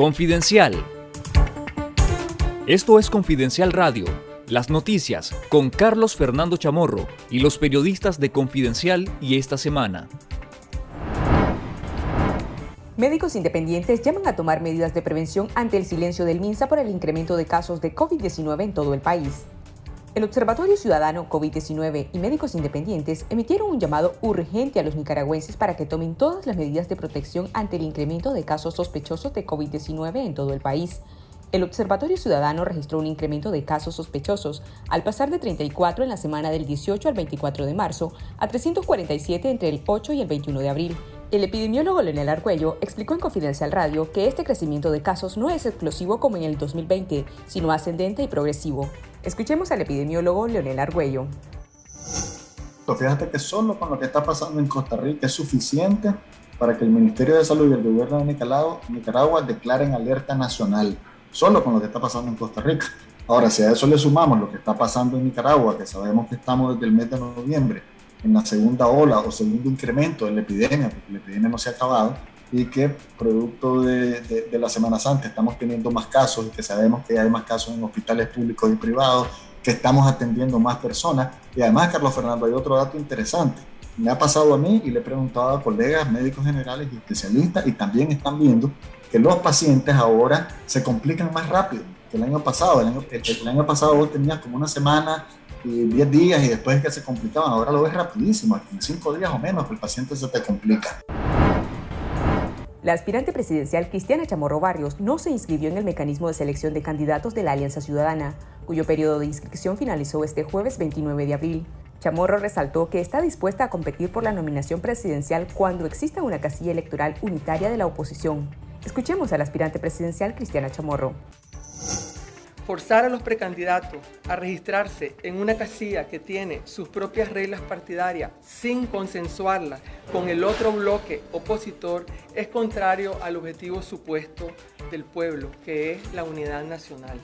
Confidencial. Esto es Confidencial Radio, las noticias con Carlos Fernando Chamorro y los periodistas de Confidencial y esta semana. Médicos independientes llaman a tomar medidas de prevención ante el silencio del MINSA por el incremento de casos de COVID-19 en todo el país. El Observatorio Ciudadano COVID-19 y Médicos Independientes emitieron un llamado urgente a los nicaragüenses para que tomen todas las medidas de protección ante el incremento de casos sospechosos de COVID-19 en todo el país. El Observatorio Ciudadano registró un incremento de casos sospechosos al pasar de 34 en la semana del 18 al 24 de marzo a 347 entre el 8 y el 21 de abril. El epidemiólogo Leonel Argüello explicó en Confidencial Radio que este crecimiento de casos no es explosivo como en el 2020, sino ascendente y progresivo. Escuchemos al epidemiólogo Leonel Argüello. Fíjate que solo con lo que está pasando en Costa Rica es suficiente para que el Ministerio de Salud y el gobierno de Nicaragua, Nicaragua declaren alerta nacional, solo con lo que está pasando en Costa Rica. Ahora, si a eso le sumamos lo que está pasando en Nicaragua, que sabemos que estamos desde el mes de noviembre en la segunda ola o segundo incremento de la epidemia, porque la epidemia no se ha acabado, y que producto de, de, la Semana Santa estamos teniendo más casos y que sabemos que hay más casos en hospitales públicos y privados, que estamos atendiendo más personas. Y además, Carlos Fernando, hay otro dato interesante. Me ha pasado a mí y le he preguntado a colegas médicos generales y especialistas y también están viendo que los pacientes ahora se complican más rápido que el año pasado. El año, el, año pasado vos tenías como una semana y 10 días y después que se complicaban. Ahora lo ves rapidísimo, en 5 días o menos el paciente se te complica. La aspirante presidencial Cristiana Chamorro Barrios no se inscribió en el mecanismo de selección de candidatos de la Alianza Ciudadana, cuyo periodo de inscripción finalizó este jueves 29 de abril. Chamorro resaltó que está dispuesta a competir por la nominación presidencial cuando exista una casilla electoral unitaria de la oposición. Escuchemos al aspirante presidencial Cristiana Chamorro forzar a los precandidatos a registrarse en una casilla que tiene sus propias reglas partidarias sin consensuarlas con el otro bloque opositor es contrario al objetivo supuesto del pueblo, que es la unidad nacional.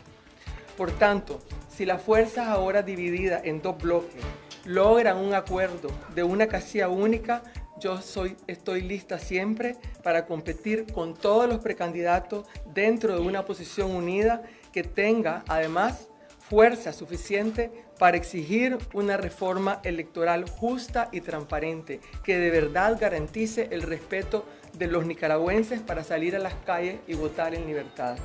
Por tanto, si las fuerzas ahora divididas en dos bloques logran un acuerdo de una casilla única, yo soy, estoy lista siempre para competir con todos los precandidatos dentro de una posición unida que tenga además fuerza suficiente para exigir una reforma electoral justa y transparente que de verdad garantice el respeto de los nicaragüenses para salir a las calles y votar en libertad.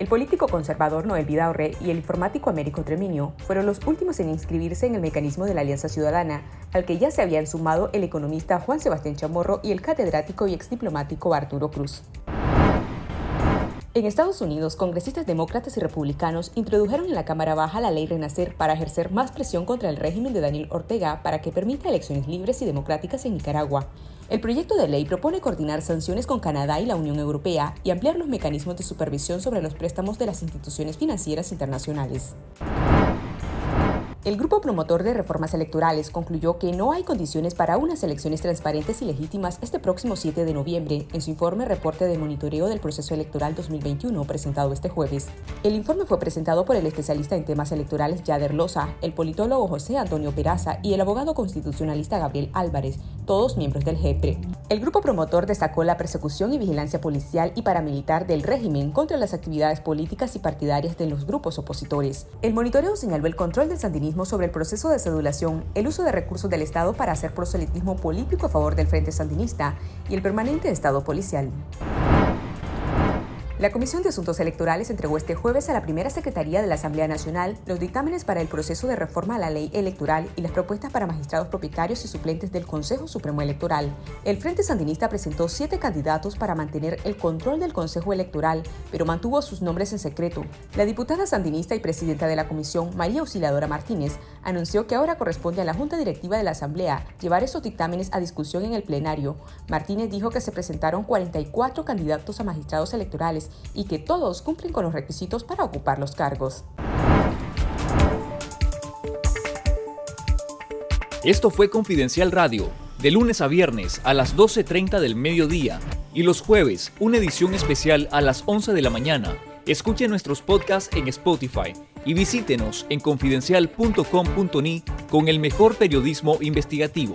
El político conservador Noel Vidaurre y el informático Américo Treminio fueron los últimos en inscribirse en el mecanismo de la Alianza Ciudadana, al que ya se habían sumado el economista Juan Sebastián Chamorro y el catedrático y exdiplomático Arturo Cruz. En Estados Unidos, congresistas demócratas y republicanos introdujeron en la Cámara Baja la ley Renacer para ejercer más presión contra el régimen de Daniel Ortega para que permita elecciones libres y democráticas en Nicaragua. El proyecto de ley propone coordinar sanciones con Canadá y la Unión Europea y ampliar los mecanismos de supervisión sobre los préstamos de las instituciones financieras internacionales. El grupo promotor de reformas electorales concluyó que no hay condiciones para unas elecciones transparentes y legítimas este próximo 7 de noviembre en su informe Reporte de Monitoreo del Proceso Electoral 2021 presentado este jueves. El informe fue presentado por el especialista en temas electorales Yader Loza, el politólogo José Antonio Peraza y el abogado constitucionalista Gabriel Álvarez, todos miembros del GEPRE. El grupo promotor destacó la persecución y vigilancia policial y paramilitar del régimen contra las actividades políticas y partidarias de los grupos opositores. El monitoreo señaló el control del sandinismo sobre el proceso de sedulación, el uso de recursos del Estado para hacer proselitismo político a favor del Frente Sandinista y el permanente Estado policial. La Comisión de Asuntos Electorales entregó este jueves a la primera Secretaría de la Asamblea Nacional los dictámenes para el proceso de reforma a la ley electoral y las propuestas para magistrados propietarios y suplentes del Consejo Supremo Electoral. El Frente Sandinista presentó siete candidatos para mantener el control del Consejo Electoral, pero mantuvo sus nombres en secreto. La diputada sandinista y presidenta de la comisión, María Auxiliadora Martínez, anunció que ahora corresponde a la Junta Directiva de la Asamblea llevar esos dictámenes a discusión en el plenario. Martínez dijo que se presentaron 44 candidatos a magistrados electorales y que todos cumplen con los requisitos para ocupar los cargos. Esto fue Confidencial Radio, de lunes a viernes a las 12.30 del mediodía y los jueves una edición especial a las 11 de la mañana. Escuche nuestros podcasts en Spotify y visítenos en confidencial.com.ni con el mejor periodismo investigativo.